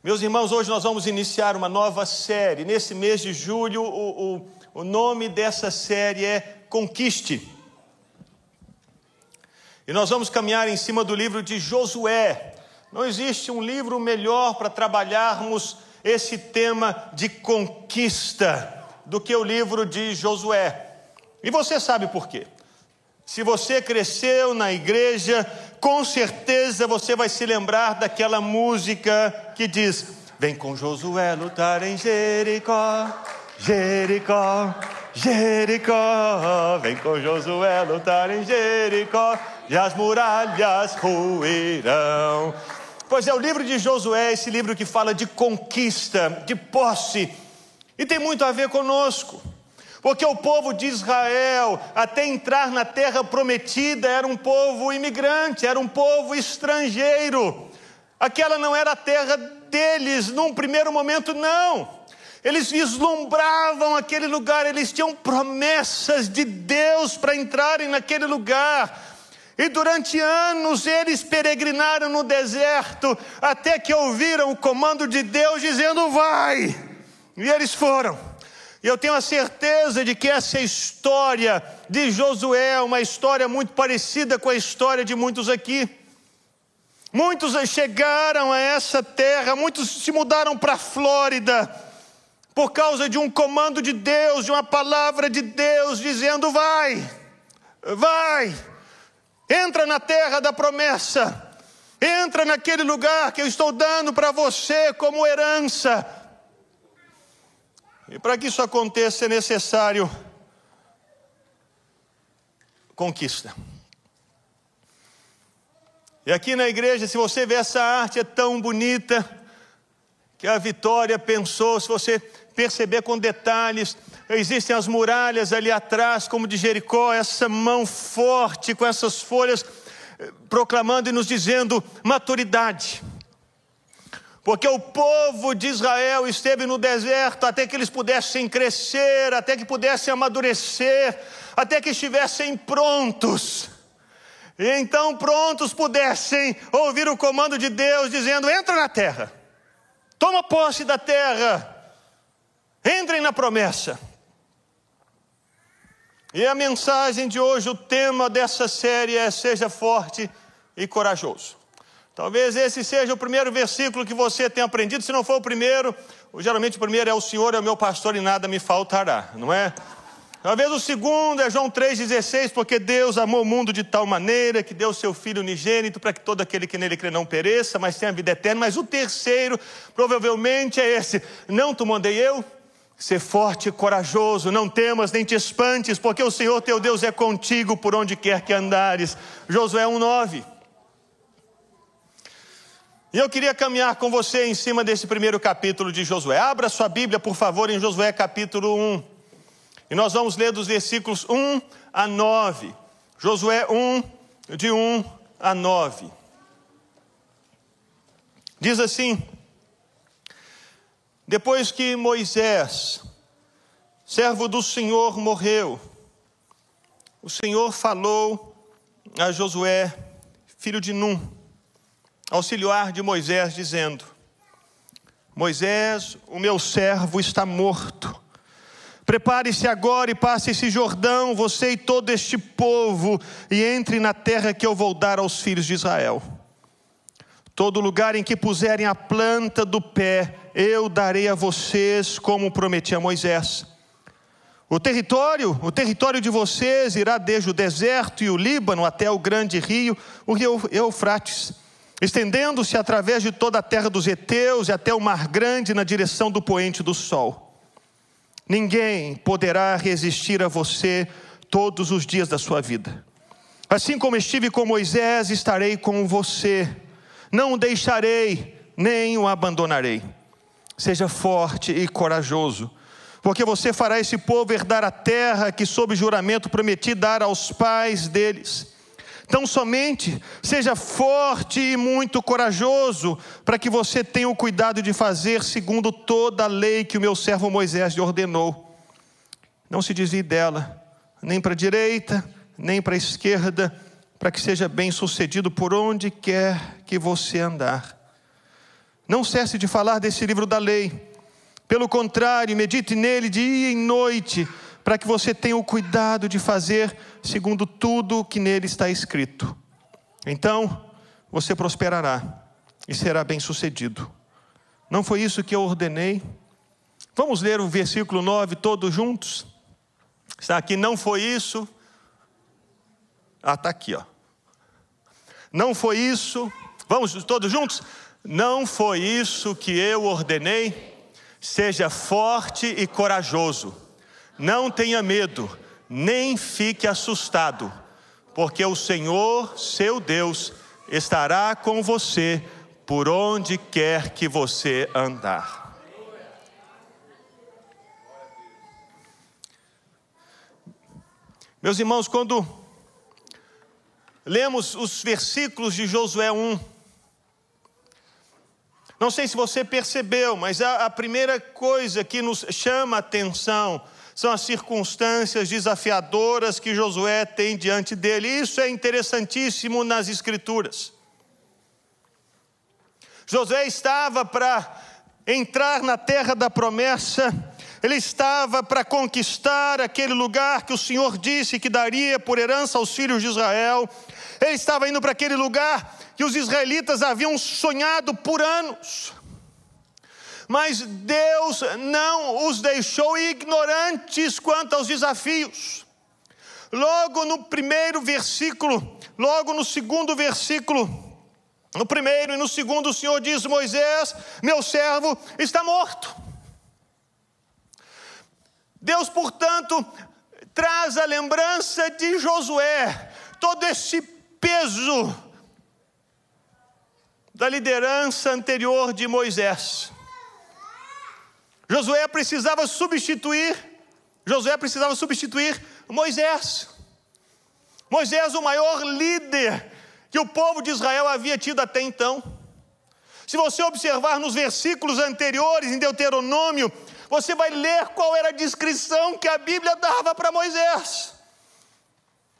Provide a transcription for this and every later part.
Meus irmãos, hoje nós vamos iniciar uma nova série. Nesse mês de julho, o, o, o nome dessa série é Conquiste. E nós vamos caminhar em cima do livro de Josué. Não existe um livro melhor para trabalharmos esse tema de conquista do que o livro de Josué. E você sabe por quê? Se você cresceu na igreja, com certeza você vai se lembrar daquela música que diz: Vem com Josué lutar em Jericó, Jericó, Jericó. Vem com Josué lutar em Jericó, e as muralhas ruirão. Pois é, o livro de Josué, esse livro que fala de conquista, de posse, e tem muito a ver conosco. Porque o povo de Israel, até entrar na terra prometida, era um povo imigrante, era um povo estrangeiro. Aquela não era a terra deles, num primeiro momento, não. Eles vislumbravam aquele lugar, eles tinham promessas de Deus para entrarem naquele lugar. E durante anos eles peregrinaram no deserto, até que ouviram o comando de Deus dizendo: Vai! E eles foram. E eu tenho a certeza de que essa história de Josué é uma história muito parecida com a história de muitos aqui. Muitos chegaram a essa terra, muitos se mudaram para a Flórida, por causa de um comando de Deus, de uma palavra de Deus, dizendo: vai, vai, entra na terra da promessa, entra naquele lugar que eu estou dando para você como herança e para que isso aconteça é necessário conquista. E aqui na igreja, se você vê essa arte é tão bonita que a Vitória pensou, se você perceber com detalhes, existem as muralhas ali atrás, como de Jericó, essa mão forte com essas folhas eh, proclamando e nos dizendo maturidade porque o povo de Israel esteve no deserto até que eles pudessem crescer, até que pudessem amadurecer, até que estivessem prontos. E então prontos pudessem ouvir o comando de Deus dizendo: entra na terra, toma posse da terra, entrem na promessa. E a mensagem de hoje, o tema dessa série é: seja forte e corajoso. Talvez esse seja o primeiro versículo que você tenha aprendido, se não for o primeiro, geralmente o primeiro é o Senhor é o meu pastor e nada me faltará, não é? Talvez o segundo é João 3,16, porque Deus amou o mundo de tal maneira que deu seu Filho unigênito para que todo aquele que nele crê não pereça, mas tenha vida eterna. Mas o terceiro, provavelmente, é esse: Não te mandei eu? Ser forte e corajoso, não temas nem te espantes, porque o Senhor teu Deus é contigo por onde quer que andares. Josué 1,9. E eu queria caminhar com você em cima desse primeiro capítulo de Josué. Abra sua Bíblia, por favor, em Josué capítulo 1. E nós vamos ler dos versículos 1 a 9. Josué 1, de 1 a 9. Diz assim: Depois que Moisés, servo do Senhor, morreu, o Senhor falou a Josué, filho de Num auxiliar de Moisés, dizendo: Moisés, o meu servo está morto. Prepare-se agora e passe esse Jordão, você e todo este povo, e entre na terra que eu vou dar aos filhos de Israel. Todo lugar em que puserem a planta do pé, eu darei a vocês, como prometi a Moisés. O território, o território de vocês irá desde o deserto e o Líbano até o grande rio, o rio Eufrates estendendo-se através de toda a terra dos heteus e até o mar grande na direção do poente do sol. Ninguém poderá resistir a você todos os dias da sua vida. Assim como estive com Moisés, estarei com você. Não o deixarei, nem o abandonarei. Seja forte e corajoso, porque você fará esse povo herdar a terra que, sob juramento, prometi dar aos pais deles Tão somente seja forte e muito corajoso, para que você tenha o cuidado de fazer segundo toda a lei que o meu servo Moisés lhe ordenou. Não se desvie dela, nem para a direita, nem para a esquerda, para que seja bem sucedido por onde quer que você andar. Não cesse de falar desse livro da lei. Pelo contrário, medite nele dia e noite, para que você tenha o cuidado de fazer segundo tudo que nele está escrito. Então, você prosperará e será bem-sucedido. Não foi isso que eu ordenei? Vamos ler o versículo 9 todos juntos? Está aqui, não foi isso. Ah, está aqui, ó. Não foi isso. Vamos todos juntos? Não foi isso que eu ordenei. Seja forte e corajoso. Não tenha medo, nem fique assustado, porque o Senhor, seu Deus, estará com você por onde quer que você andar. Meus irmãos, quando lemos os versículos de Josué 1, não sei se você percebeu, mas a, primeira coisa que nos chama a atenção são as circunstâncias desafiadoras que Josué tem diante dele. Isso é interessantíssimo nas Escrituras. Josué estava para entrar na terra da promessa, ele estava para conquistar aquele lugar que o Senhor disse que daria por herança aos filhos de Israel, ele estava indo para aquele lugar que os israelitas haviam sonhado por anos mas Deus não os deixou ignorantes quanto aos desafios. Logo no primeiro versículo, logo no segundo versículo, no primeiro e no segundo, o Senhor diz: Moisés, meu servo, está morto. Deus, portanto, traz a lembrança de Josué, todo esse peso da liderança anterior de Moisés. Josué precisava substituir, Josué precisava substituir Moisés. Moisés, o maior líder que o povo de Israel havia tido até então. Se você observar nos versículos anteriores, em Deuteronômio, você vai ler qual era a descrição que a Bíblia dava para Moisés.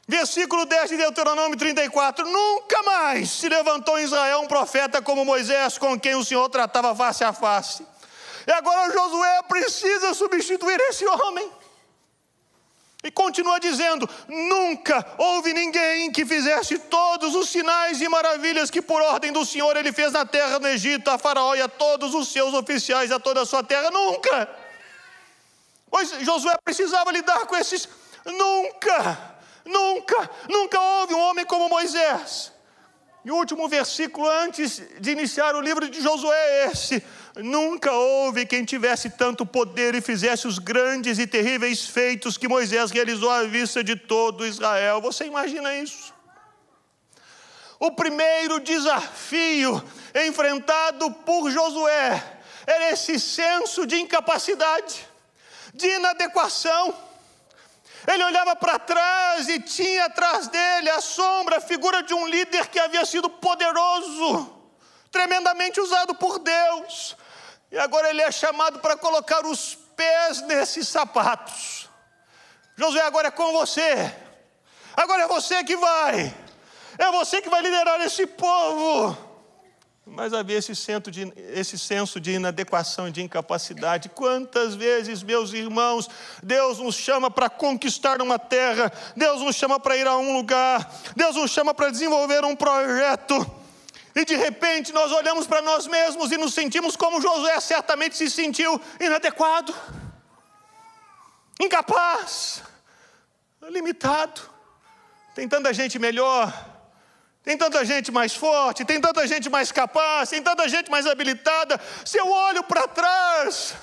Versículo 10 de Deuteronômio 34: Nunca mais se levantou em Israel um profeta como Moisés, com quem o Senhor tratava face a face. E agora Josué precisa substituir esse homem. E continua dizendo: Nunca houve ninguém que fizesse todos os sinais e maravilhas que, por ordem do Senhor, ele fez na terra do Egito, a Faraó e a todos os seus oficiais, a toda a sua terra. Nunca. Pois Josué precisava lidar com esses. Nunca, nunca, nunca houve um homem como Moisés. E o último versículo antes de iniciar o livro de Josué é esse: Nunca houve quem tivesse tanto poder e fizesse os grandes e terríveis feitos que Moisés realizou à vista de todo Israel. Você imagina isso? O primeiro desafio enfrentado por Josué era esse senso de incapacidade, de inadequação. Ele olhava para trás e tinha atrás dele a sombra, a figura de um líder que havia sido poderoso, tremendamente usado por Deus, e agora ele é chamado para colocar os pés nesses sapatos. Josué, agora é com você. Agora é você que vai. É você que vai liderar esse povo. Mas havia esse de, esse senso de inadequação e de incapacidade. Quantas vezes, meus irmãos, Deus nos chama para conquistar uma terra, Deus nos chama para ir a um lugar, Deus nos chama para desenvolver um projeto e de repente nós olhamos para nós mesmos e nos sentimos como Josué certamente se sentiu inadequado, incapaz, limitado. Tem tanta gente melhor, tem tanta gente mais forte, tem tanta gente mais capaz, tem tanta gente mais habilitada. Se eu olho para trás,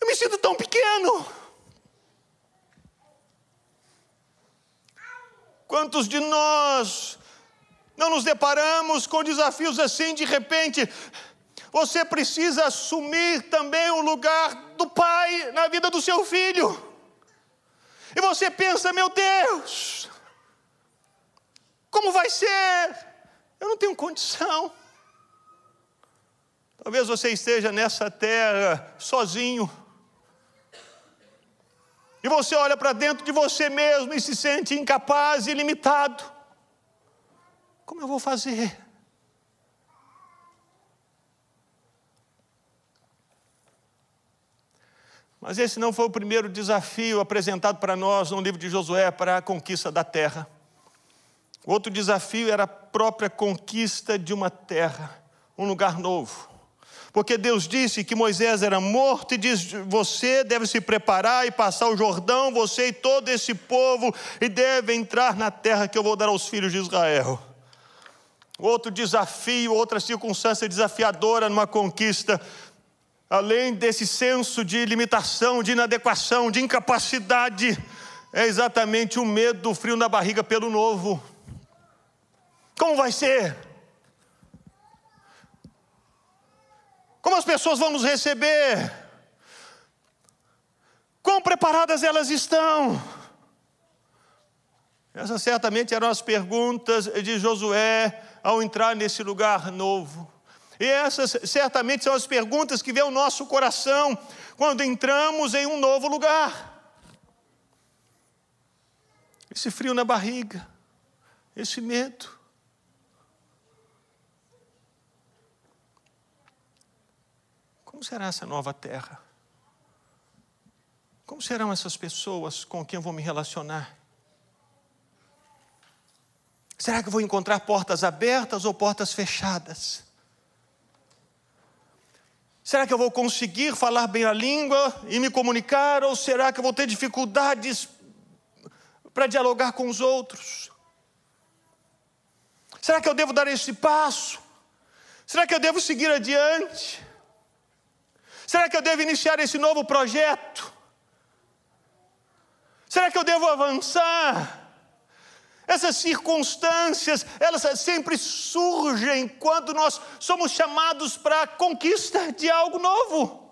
eu me sinto tão pequeno. Quantos de nós não nos deparamos com desafios assim de repente. Você precisa assumir também o lugar do pai na vida do seu filho. E você pensa, meu Deus, como vai ser? Eu não tenho condição. Talvez você esteja nessa terra sozinho. E você olha para dentro de você mesmo e se sente incapaz e limitado. Como eu vou fazer? Mas esse não foi o primeiro desafio apresentado para nós no livro de Josué para a conquista da terra. O outro desafio era a própria conquista de uma terra, um lugar novo. Porque Deus disse que Moisés era morto e diz: Você deve se preparar e passar o Jordão, você e todo esse povo, e deve entrar na terra que eu vou dar aos filhos de Israel. Outro desafio, outra circunstância desafiadora numa conquista, além desse senso de limitação, de inadequação, de incapacidade, é exatamente o medo do frio na barriga pelo novo. Como vai ser? Como as pessoas vão nos receber? Quão preparadas elas estão? Essas certamente eram as perguntas de Josué ao entrar nesse lugar novo. E essas certamente são as perguntas que vem ao nosso coração quando entramos em um novo lugar. Esse frio na barriga, esse medo. Como será essa nova terra? Como serão essas pessoas com quem eu vou me relacionar? Será que eu vou encontrar portas abertas ou portas fechadas? Será que eu vou conseguir falar bem a língua e me comunicar? Ou será que eu vou ter dificuldades para dialogar com os outros? Será que eu devo dar esse passo? Será que eu devo seguir adiante? Será que eu devo iniciar esse novo projeto? Será que eu devo avançar? Essas circunstâncias, elas sempre surgem quando nós somos chamados para a conquista de algo novo.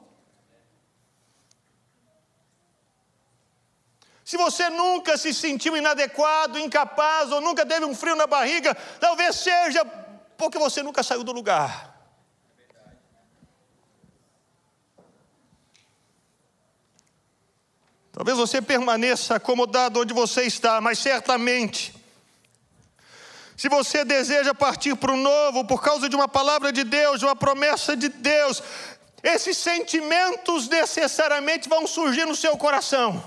Se você nunca se sentiu inadequado, incapaz ou nunca teve um frio na barriga, talvez seja porque você nunca saiu do lugar. Talvez você permaneça acomodado onde você está, mas certamente, se você deseja partir para o novo por causa de uma palavra de Deus, de uma promessa de Deus, esses sentimentos necessariamente vão surgir no seu coração.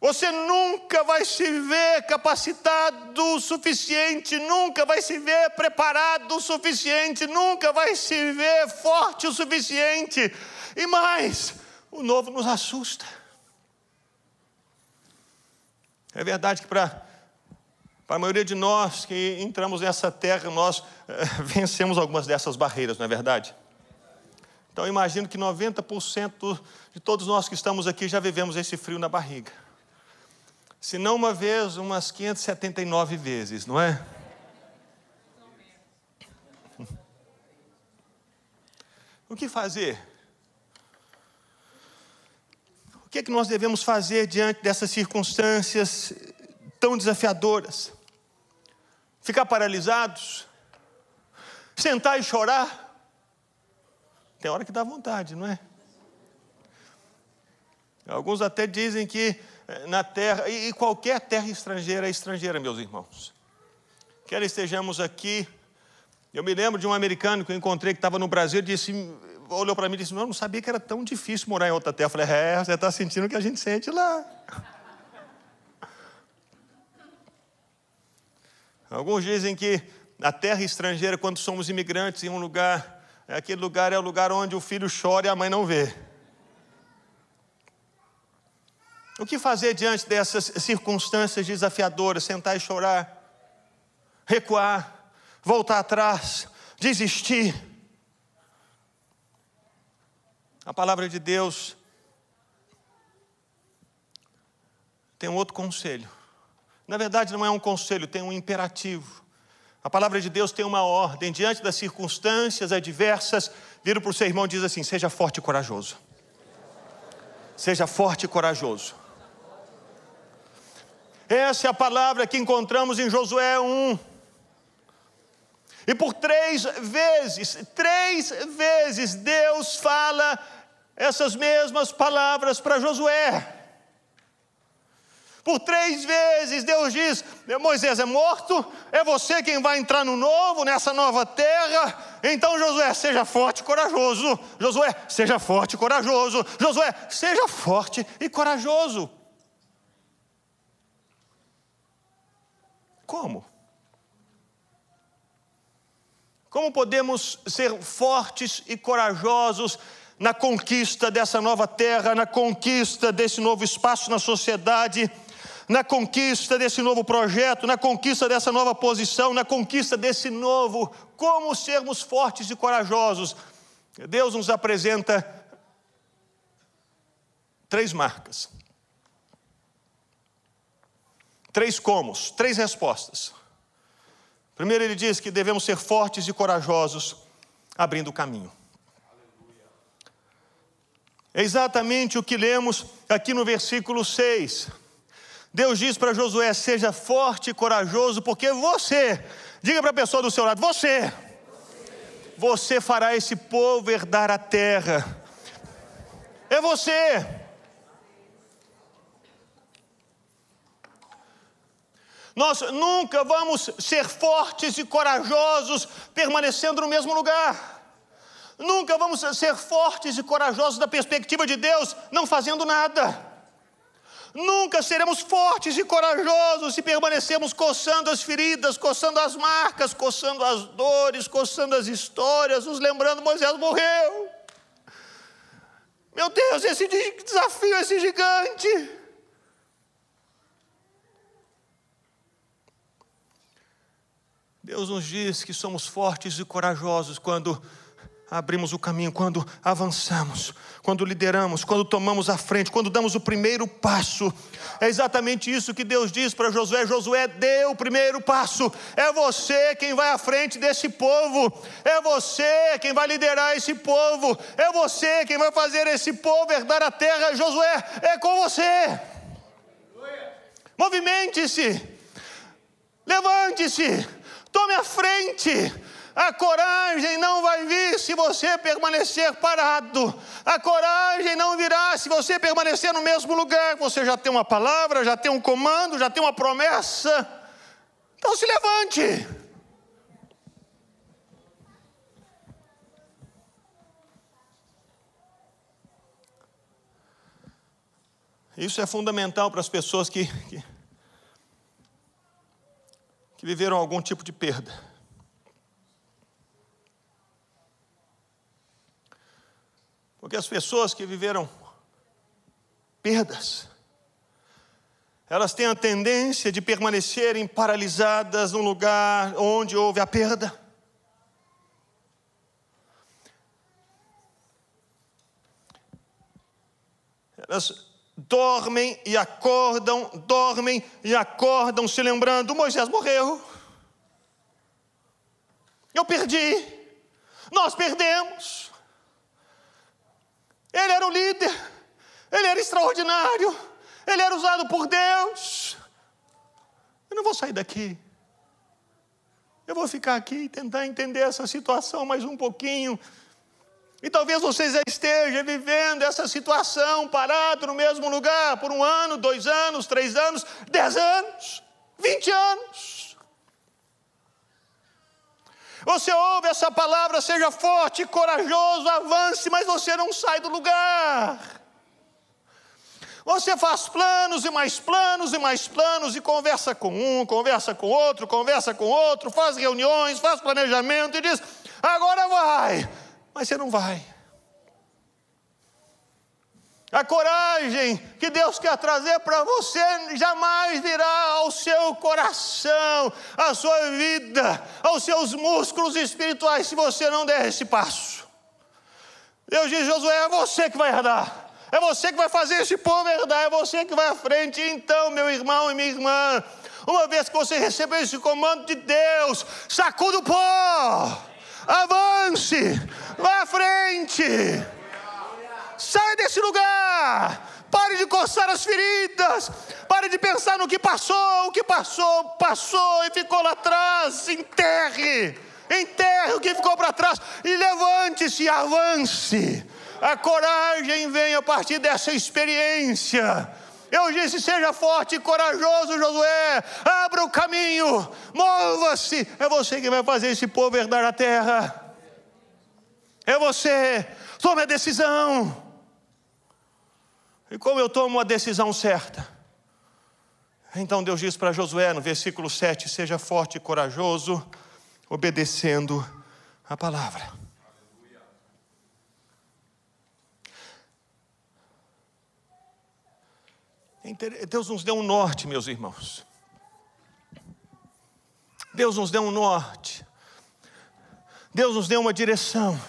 Você nunca vai se ver capacitado o suficiente, nunca vai se ver preparado o suficiente, nunca vai se ver forte o suficiente. E mais, o novo nos assusta. É verdade que para a maioria de nós que entramos nessa terra, nós é, vencemos algumas dessas barreiras, não é verdade? Então eu imagino que 90% de todos nós que estamos aqui já vivemos esse frio na barriga se não uma vez, umas 579 vezes, não é? O que fazer? O que é que nós devemos fazer diante dessas circunstâncias tão desafiadoras? Ficar paralisados? Sentar e chorar? Tem hora que dá vontade, não é? Alguns até dizem que na terra, e qualquer terra estrangeira é estrangeira, meus irmãos. Quer estejamos aqui. Eu me lembro de um americano que eu encontrei que estava no Brasil, disse, olhou para mim e disse: Não, eu não sabia que era tão difícil morar em outra terra. Eu falei: É, você está sentindo o que a gente sente lá. Alguns dizem que a terra estrangeira, quando somos imigrantes em um lugar, aquele lugar é o lugar onde o filho chora e a mãe não vê. O que fazer diante dessas circunstâncias desafiadoras? Sentar e chorar? Recuar? Voltar atrás? Desistir? A palavra de Deus tem um outro conselho. Na verdade, não é um conselho, tem um imperativo. A palavra de Deus tem uma ordem. Diante das circunstâncias adversas, vira para o seu irmão e diz assim: seja forte e corajoso. Seja forte e corajoso. Essa é a palavra que encontramos em Josué 1. E por três vezes, três vezes, Deus fala essas mesmas palavras para Josué. Por três vezes Deus diz: Moisés é morto, é você quem vai entrar no novo, nessa nova terra. Então, Josué, seja forte e corajoso. Josué, seja forte e corajoso. Josué, seja forte e corajoso. Como? Como podemos ser fortes e corajosos na conquista dessa nova terra, na conquista desse novo espaço na sociedade, na conquista desse novo projeto, na conquista dessa nova posição, na conquista desse novo, como sermos fortes e corajosos. Deus nos apresenta três marcas, três comos, três respostas. Primeiro, ele diz que devemos ser fortes e corajosos, abrindo o caminho. É exatamente o que lemos aqui no versículo 6. Deus diz para Josué: seja forte e corajoso, porque você, diga para a pessoa do seu lado, você, você fará esse povo herdar a terra. É você. Nós nunca vamos ser fortes e corajosos permanecendo no mesmo lugar. Nunca vamos ser fortes e corajosos da perspectiva de Deus não fazendo nada. Nunca seremos fortes e corajosos se permanecermos coçando as feridas, coçando as marcas, coçando as dores, coçando as histórias, nos lembrando Moisés morreu. Meu Deus, esse desafio, esse gigante. Deus nos diz que somos fortes e corajosos quando abrimos o caminho, quando avançamos, quando lideramos, quando tomamos a frente, quando damos o primeiro passo. É exatamente isso que Deus diz para Josué: Josué, dê o primeiro passo. É você quem vai à frente desse povo, é você quem vai liderar esse povo, é você quem vai fazer esse povo herdar a terra. Josué, é com você. Movimente-se, levante-se, tome a frente a coragem não vai vir se você permanecer parado. A coragem não virá se você permanecer no mesmo lugar. Você já tem uma palavra, já tem um comando, já tem uma promessa. Então se levante. Isso é fundamental para as pessoas que, que, que viveram algum tipo de perda. Porque as pessoas que viveram perdas, elas têm a tendência de permanecerem paralisadas num lugar onde houve a perda. Elas dormem e acordam, dormem e acordam, se lembrando: Moisés morreu. Eu perdi, nós perdemos. Ele era o líder, ele era extraordinário, ele era usado por Deus. Eu não vou sair daqui. Eu vou ficar aqui e tentar entender essa situação mais um pouquinho. E talvez você já esteja vivendo essa situação, parado no mesmo lugar por um ano, dois anos, três anos, dez anos, vinte anos. Você ouve essa palavra, seja forte, corajoso, avance, mas você não sai do lugar. Você faz planos e mais planos e mais planos e conversa com um, conversa com outro, conversa com outro, faz reuniões, faz planejamento e diz: agora vai, mas você não vai. A coragem que Deus quer trazer para você jamais virá ao seu coração, à sua vida, aos seus músculos espirituais, se você não der esse passo. Deus diz: Josué, é você que vai herdar. É você que vai fazer esse povo herdar, é você que vai à frente. Então, meu irmão e minha irmã, uma vez que você recebeu esse comando de Deus, sacuda o pó, avance, vá à frente. Sai desse lugar. Pare de coçar as feridas. Pare de pensar no que passou. O que passou, passou e ficou lá atrás. Enterre. Enterre o que ficou para trás. E levante-se e avance. A coragem vem a partir dessa experiência. Eu disse: seja forte e corajoso, Josué. Abra o caminho, mova-se. É você que vai fazer esse povo herdar a terra. É você. Tome a decisão. E como eu tomo a decisão certa? Então Deus diz para Josué no versículo 7: Seja forte e corajoso, obedecendo a palavra. Deus nos deu um norte, meus irmãos. Deus nos deu um norte. Deus nos deu uma direção.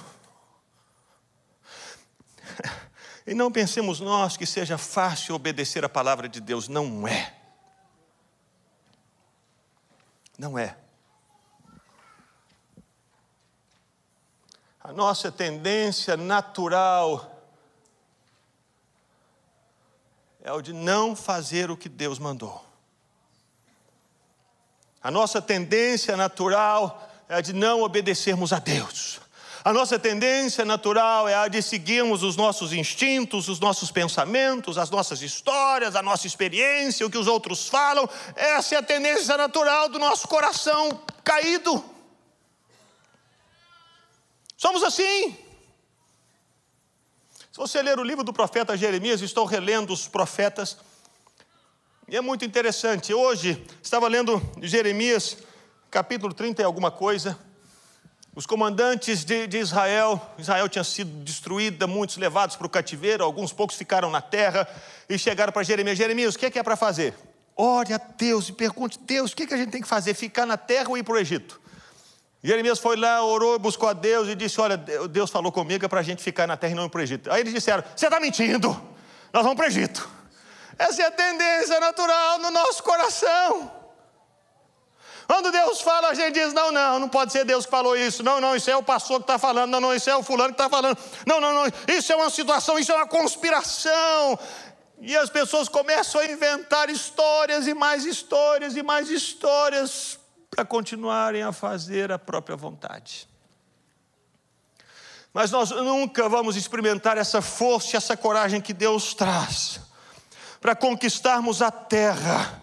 E não pensemos nós que seja fácil obedecer a palavra de Deus, não é. Não é. A nossa tendência natural é o de não fazer o que Deus mandou. A nossa tendência natural é a de não obedecermos a Deus. A nossa tendência natural é a de seguirmos os nossos instintos, os nossos pensamentos, as nossas histórias, a nossa experiência, o que os outros falam. Essa é a tendência natural do nosso coração caído. Somos assim. Se você ler o livro do profeta Jeremias, estou relendo os profetas, e é muito interessante. Hoje, estava lendo Jeremias, capítulo 30 e alguma coisa. Os comandantes de, de, Israel, Israel tinha sido destruída, muitos levados para o cativeiro, alguns poucos ficaram na terra e chegaram para Jeremias: Jeremias, o que é, que é para fazer? Ore a Deus e pergunte: Deus, o que, é que a gente tem que fazer? Ficar na terra ou ir para o Egito? Jeremias foi lá, orou, buscou a Deus e disse: Olha, Deus falou comigo é para a gente ficar na terra e não ir para o Egito. Aí eles disseram: Você está mentindo, nós vamos para o Egito. Essa é a tendência natural no nosso coração. Quando Deus fala, a gente diz: Não, não, não pode ser Deus que falou isso. Não, não, isso é o pastor que está falando. Não, não, isso é o fulano que está falando. Não, não, não, isso é uma situação, isso é uma conspiração. E as pessoas começam a inventar histórias e mais histórias e mais histórias para continuarem a fazer a própria vontade. Mas nós nunca vamos experimentar essa força, essa coragem que Deus traz para conquistarmos a terra,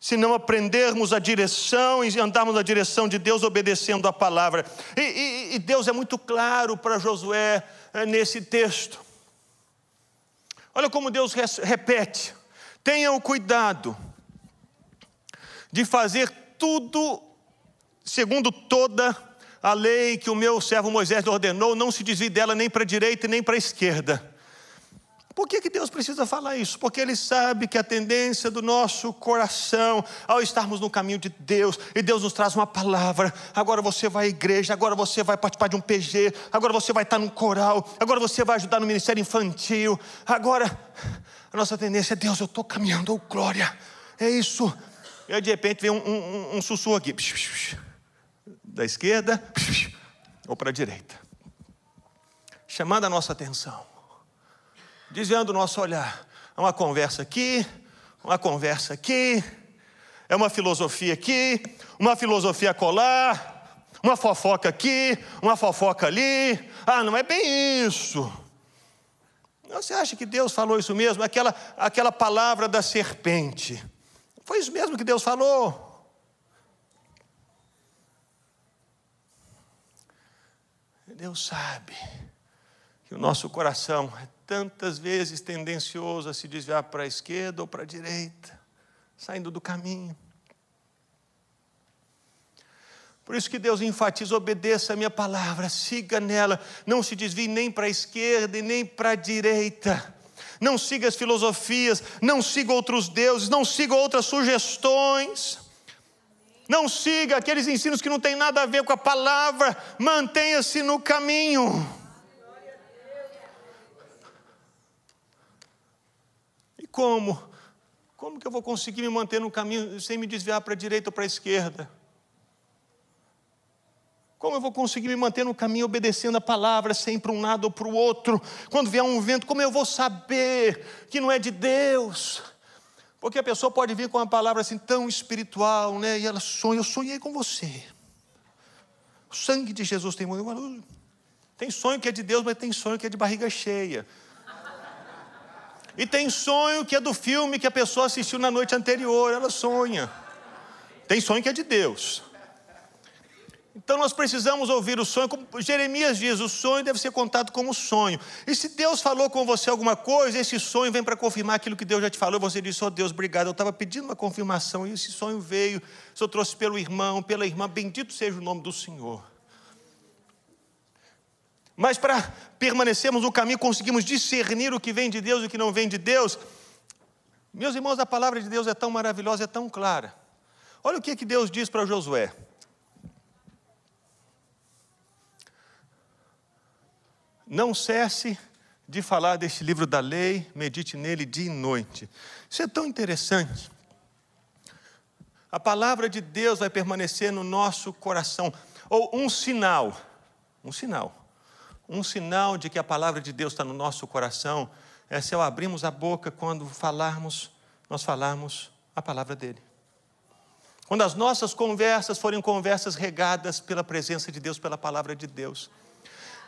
se não aprendermos a direção e andarmos na direção de Deus obedecendo a palavra. E, e, e Deus é muito claro para Josué é, nesse texto. Olha como Deus repete: tenham cuidado de fazer tudo segundo toda a lei que o meu servo Moisés ordenou, não se desvie dela nem para a direita nem para a esquerda. Por que, que Deus precisa falar isso? Porque Ele sabe que a tendência do nosso coração, ao estarmos no caminho de Deus, e Deus nos traz uma palavra, agora você vai à igreja, agora você vai participar de um PG, agora você vai estar num coral, agora você vai ajudar no ministério infantil, agora a nossa tendência é Deus, eu estou caminhando, oh glória, é isso. E aí de repente vem um, um, um sussurro aqui da esquerda ou para a direita, chamando a nossa atenção, desviando o nosso olhar. É uma conversa aqui, uma conversa aqui, é uma filosofia aqui, uma filosofia colar, uma fofoca aqui, uma fofoca ali. Ah, não é bem isso. Você acha que Deus falou isso mesmo? Aquela, aquela palavra da serpente. Foi isso mesmo que Deus falou. Deus sabe que o nosso coração é tantas vezes tendencioso a se desviar para a esquerda ou para a direita, saindo do caminho. Por isso que Deus enfatiza: obedeça a minha palavra, siga nela, não se desvie nem para a esquerda e nem para a direita. Não siga as filosofias, não siga outros deuses, não siga outras sugestões. Não siga aqueles ensinos que não têm nada a ver com a palavra, mantenha-se no caminho. Como? Como que eu vou conseguir me manter no caminho sem me desviar para a direita ou para a esquerda? Como eu vou conseguir me manter no caminho obedecendo a palavra, sem para um lado ou para o outro? Quando vier um vento, como eu vou saber que não é de Deus? Porque a pessoa pode vir com uma palavra assim tão espiritual, né? E ela sonha, eu sonhei com você. O sangue de Jesus tem Tem sonho que é de Deus, mas tem sonho que é de barriga cheia. E tem sonho que é do filme que a pessoa assistiu na noite anterior, ela sonha. Tem sonho que é de Deus. Então nós precisamos ouvir o sonho, como Jeremias diz, o sonho deve ser contado como sonho. E se Deus falou com você alguma coisa, esse sonho vem para confirmar aquilo que Deus já te falou, você diz, oh Deus, obrigado, eu estava pedindo uma confirmação, e esse sonho veio, o Senhor trouxe pelo irmão, pela irmã, bendito seja o nome do Senhor. Mas para permanecermos no caminho, conseguimos discernir o que vem de Deus e o que não vem de Deus. Meus irmãos, a palavra de Deus é tão maravilhosa, é tão clara. Olha o que, que Deus diz para Josué. Não cesse de falar deste livro da lei, medite nele dia e noite. Isso é tão interessante. A palavra de Deus vai permanecer no nosso coração. Ou um sinal, um sinal, um sinal de que a palavra de Deus está no nosso coração é se abrirmos a boca quando falarmos, nós falarmos a palavra dele. Quando as nossas conversas forem conversas regadas pela presença de Deus, pela palavra de Deus.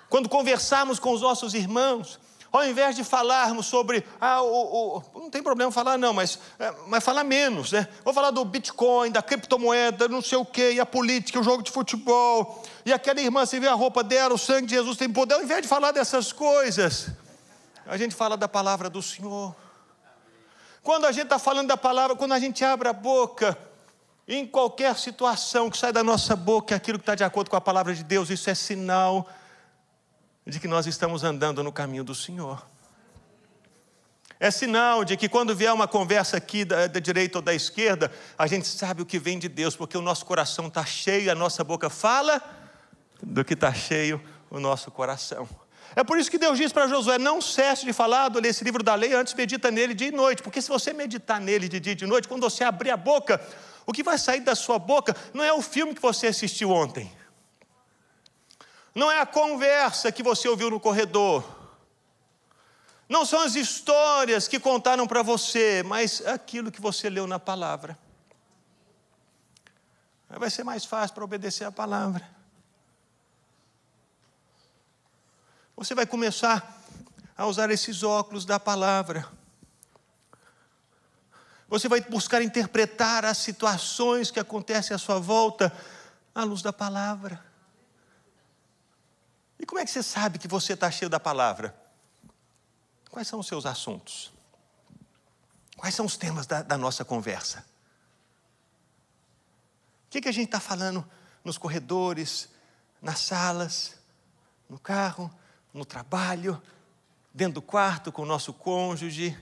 Quando conversarmos com os nossos irmãos, ao invés de falarmos sobre, ah, o, o, não tem problema falar não, mas, é, mas falar menos, né? Vou falar do Bitcoin, da criptomoeda, não sei o quê, e a política, o jogo de futebol, e aquela irmã, você vê a roupa dela, o sangue de Jesus tem poder, ao invés de falar dessas coisas, a gente fala da palavra do Senhor. Quando a gente está falando da palavra, quando a gente abre a boca, em qualquer situação que sai da nossa boca, aquilo que está de acordo com a palavra de Deus, isso é sinal de que nós estamos andando no caminho do Senhor. É sinal de que quando vier uma conversa aqui da, da, direita ou da esquerda, a gente sabe o que vem de Deus, porque o nosso coração está cheio, a nossa boca fala do que está cheio o nosso coração. É por isso que Deus diz para Josué: não cesse de falar desse livro da lei, antes medita nele dia e noite, porque se você meditar nele de dia e de noite, quando você abrir a boca, o que vai sair da sua boca não é o filme que você assistiu ontem, não é a conversa que você ouviu no corredor. Não são as histórias que contaram para você, mas aquilo que você leu na palavra. Vai ser mais fácil para obedecer a palavra. Você vai começar a usar esses óculos da palavra. Você vai buscar interpretar as situações que acontecem à sua volta à luz da palavra. E como é que você sabe que você está cheio da palavra? Quais são os seus assuntos? Quais são os temas da, da nossa conversa? O que, que a gente está falando nos corredores, nas salas, no carro, no trabalho, dentro do quarto com o nosso cônjuge,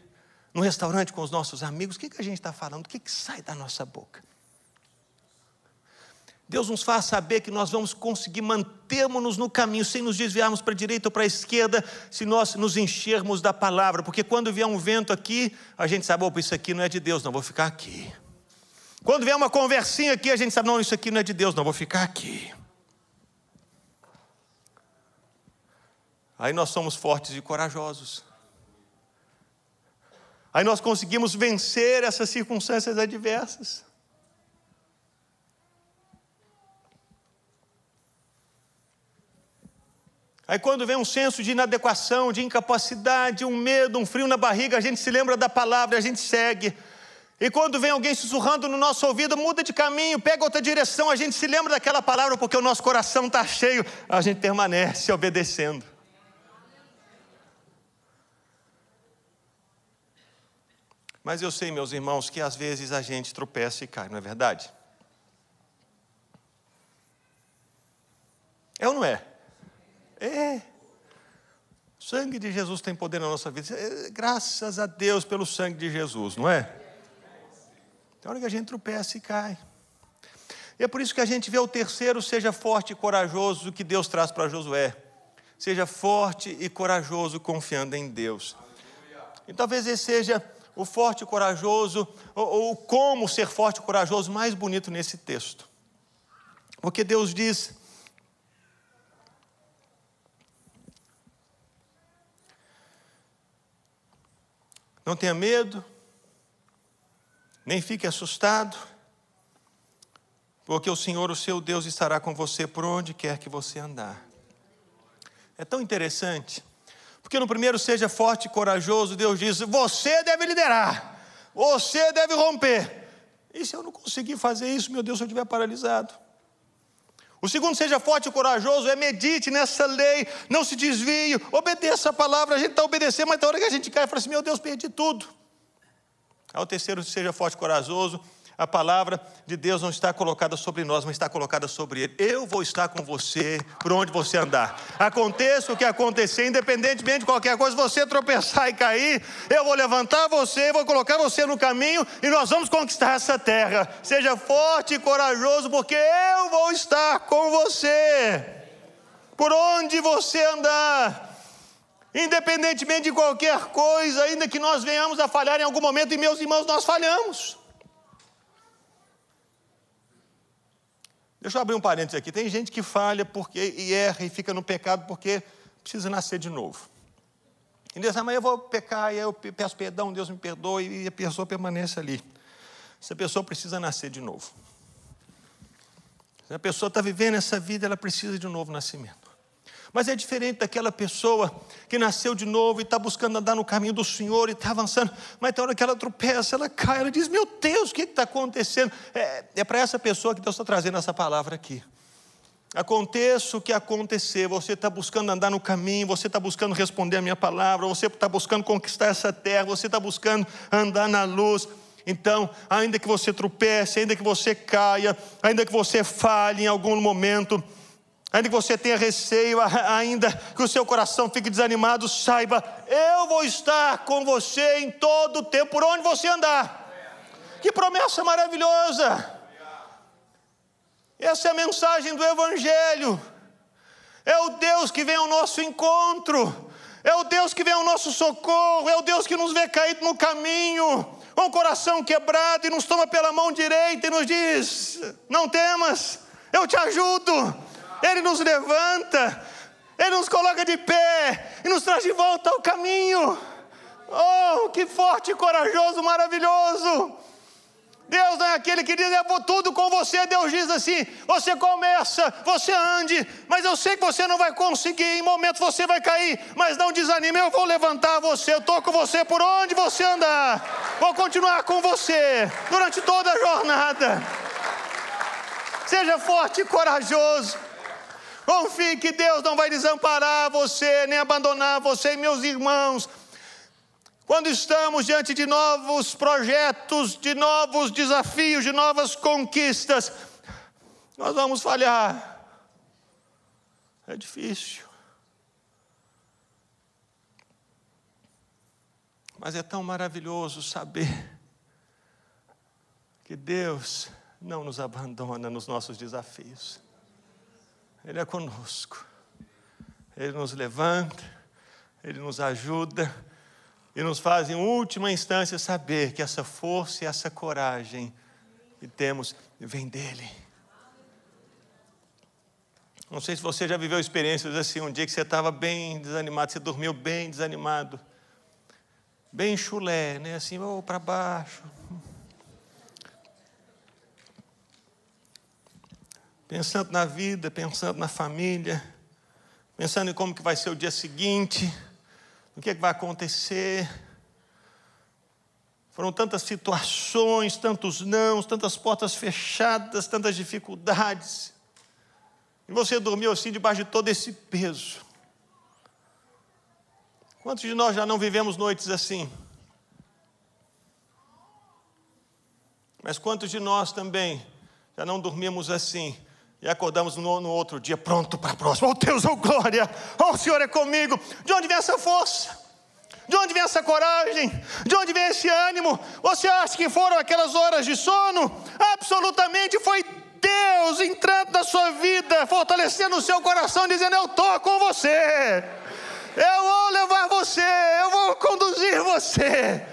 no restaurante com os nossos amigos? O que, que a gente está falando? O que, que sai da nossa boca? Deus nos faz saber que nós vamos conseguir mantermos-nos no caminho, sem nos desviarmos para a direita ou para a esquerda, se nós nos enchermos da palavra, porque quando vier um vento aqui, a gente sabe, opa, isso aqui não é de Deus, não vou ficar aqui. Quando vier uma conversinha aqui, a gente sabe, não, isso aqui não é de Deus, não vou ficar aqui. Aí nós somos fortes e corajosos. Aí nós conseguimos vencer essas circunstâncias adversas. Aí, quando vem um senso de inadequação, de incapacidade, um medo, um frio na barriga, a gente se lembra da palavra, a gente segue. E quando vem alguém sussurrando no nosso ouvido, muda de caminho, pega outra direção, a gente se lembra daquela palavra porque o nosso coração está cheio, a gente permanece obedecendo. Mas eu sei, meus irmãos, que às vezes a gente tropeça e cai, não é verdade? É ou não é? É. O sangue de Jesus tem poder na nossa vida. É, graças a Deus pelo sangue de Jesus, não é? Tem hora que a gente tropeça e cai. E é por isso que a gente vê o terceiro, seja forte e corajoso, o que Deus traz para Josué. Seja forte e corajoso, confiando em Deus. E talvez esse seja o forte e corajoso, ou, ou como ser forte e corajoso mais bonito nesse texto. Porque Deus diz Não tenha medo, nem fique assustado, porque o Senhor, o seu Deus, estará com você por onde quer que você andar. É tão interessante, Porque no primeiro, seja forte e corajoso, Deus diz: você deve liderar, você deve romper. E se eu não conseguir fazer isso, meu Deus, se eu estiver paralisado? O segundo, seja forte e corajoso, é medite nessa lei, não se desvie, obedeça a palavra, a gente está obedecendo, mas na hora que a gente cai, fala assim: meu Deus, perdi tudo. Ao terceiro, seja forte e corajoso, a palavra de Deus não está colocada sobre nós, mas está colocada sobre Ele. Eu vou estar com você por onde você andar. Aconteça o que acontecer, independentemente de qualquer coisa, você tropeçar e cair, eu vou levantar você, vou colocar você no caminho e nós vamos conquistar essa terra. Seja forte e corajoso, porque eu vou estar com você. Por onde você andar independentemente de qualquer coisa, ainda que nós venhamos a falhar em algum momento, e meus irmãos, nós falhamos. Deixa eu abrir um parênteses aqui. Tem gente que falha porque e erra e fica no pecado porque precisa nascer de novo. E diz, amanhã eu vou pecar, e eu peço perdão, Deus me perdoe, e a pessoa permanece ali. Essa pessoa precisa nascer de novo. Se a pessoa está vivendo essa vida, ela precisa de um novo nascimento. Mas é diferente daquela pessoa que nasceu de novo e está buscando andar no caminho do Senhor e está avançando, mas na hora que ela tropeça, ela cai, ela diz: Meu Deus, o que está acontecendo? É, é para essa pessoa que Deus está trazendo essa palavra aqui. Aconteça o que acontecer, você está buscando andar no caminho, você está buscando responder a minha palavra, você está buscando conquistar essa terra, você está buscando andar na luz. Então, ainda que você tropece, ainda que você caia, ainda que você falhe em algum momento, Ainda que você tenha receio, ainda que o seu coração fique desanimado, saiba, eu vou estar com você em todo o tempo, por onde você andar. Que promessa maravilhosa! Essa é a mensagem do Evangelho. É o Deus que vem ao nosso encontro, é o Deus que vem ao nosso socorro, é o Deus que nos vê caído no caminho, com o coração quebrado e nos toma pela mão direita e nos diz: Não temas, eu te ajudo. Ele nos levanta, Ele nos coloca de pé e nos traz de volta ao caminho. Oh, que forte, corajoso, maravilhoso! Deus não é aquele que diz, eu vou tudo com você. Deus diz assim: você começa, você ande, mas eu sei que você não vai conseguir. Em momentos você vai cair, mas não desanime. Eu vou levantar você, eu estou com você por onde você andar. Vou continuar com você durante toda a jornada. Seja forte e corajoso. Confie que Deus não vai desamparar você, nem abandonar você e meus irmãos. Quando estamos diante de novos projetos, de novos desafios, de novas conquistas, nós vamos falhar. É difícil. Mas é tão maravilhoso saber que Deus não nos abandona nos nossos desafios. Ele é conosco. Ele nos levanta, Ele nos ajuda e nos faz, em última instância, saber que essa força e essa coragem que temos vem dEle. Não sei se você já viveu experiências assim, um dia que você estava bem desanimado, você dormiu bem desanimado, bem chulé, né? assim, ou para baixo, pensando na vida, pensando na família, pensando em como que vai ser o dia seguinte, o que, é que vai acontecer. Foram tantas situações, tantos nãos, tantas portas fechadas, tantas dificuldades. E você dormiu assim debaixo de todo esse peso. Quantos de nós já não vivemos noites assim? Mas quantos de nós também já não dormimos assim, e acordamos no, no outro dia, pronto para a próxima. Oh Deus, oh glória! Oh, o Senhor é comigo. De onde vem essa força? De onde vem essa coragem? De onde vem esse ânimo? Você acha que foram aquelas horas de sono? Absolutamente foi Deus entrando na sua vida, fortalecendo o seu coração, dizendo: Eu estou com você, eu vou levar você, eu vou conduzir você.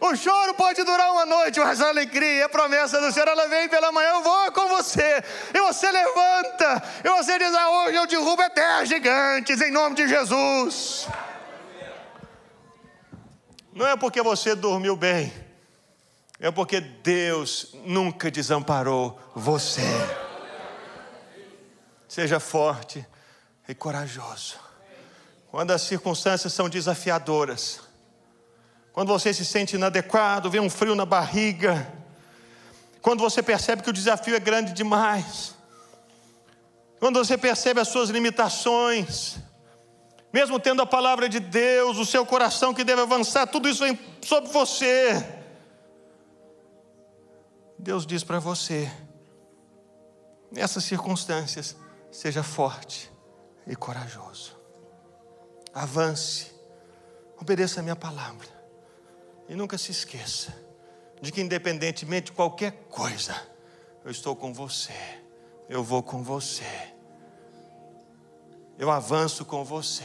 O choro pode durar uma noite, mas a alegria, a promessa do Senhor, ela vem pela manhã, eu vou com você. E você levanta, e você diz: ah, hoje eu derrubo até gigantes, em nome de Jesus. Não é porque você dormiu bem, é porque Deus nunca desamparou você. Seja forte e corajoso. quando as circunstâncias são desafiadoras, quando você se sente inadequado, vem um frio na barriga, quando você percebe que o desafio é grande demais, quando você percebe as suas limitações, mesmo tendo a palavra de Deus, o seu coração que deve avançar, tudo isso vem sobre você. Deus diz para você, nessas circunstâncias, seja forte e corajoso. Avance, obedeça a minha palavra. E nunca se esqueça de que, independentemente de qualquer coisa, eu estou com você, eu vou com você, eu avanço com você.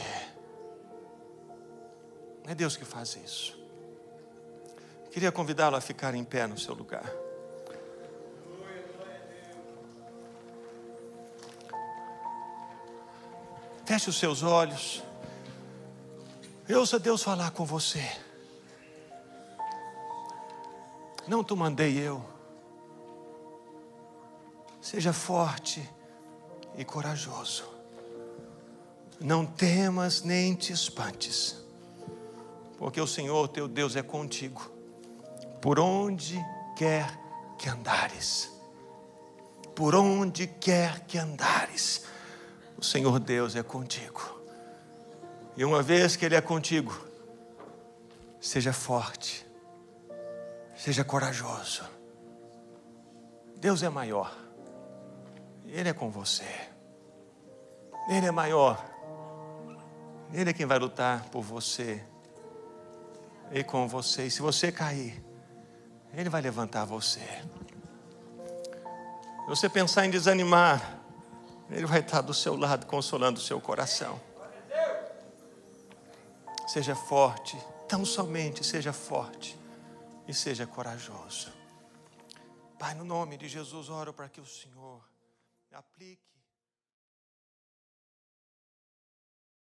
É Deus que faz isso. Queria convidá-lo a ficar em pé no seu lugar. Feche os seus olhos. Ouça Deus falar com você. Não te mandei eu. Seja forte e corajoso. Não temas nem te espantes, porque o Senhor teu Deus é contigo, por onde quer que andares. Por onde quer que andares o Senhor Deus é contigo. E uma vez que Ele é contigo, seja forte, seja corajoso. Deus é maior, Ele é com você, Ele é maior, Ele é quem vai lutar por você e com você. E se você cair, Ele vai levantar você. Se você pensar em desanimar, ele vai estar do seu lado, consolando o seu coração. Seja forte, tão somente seja forte e seja corajoso. Pai, no nome de Jesus, oro para que o Senhor aplique.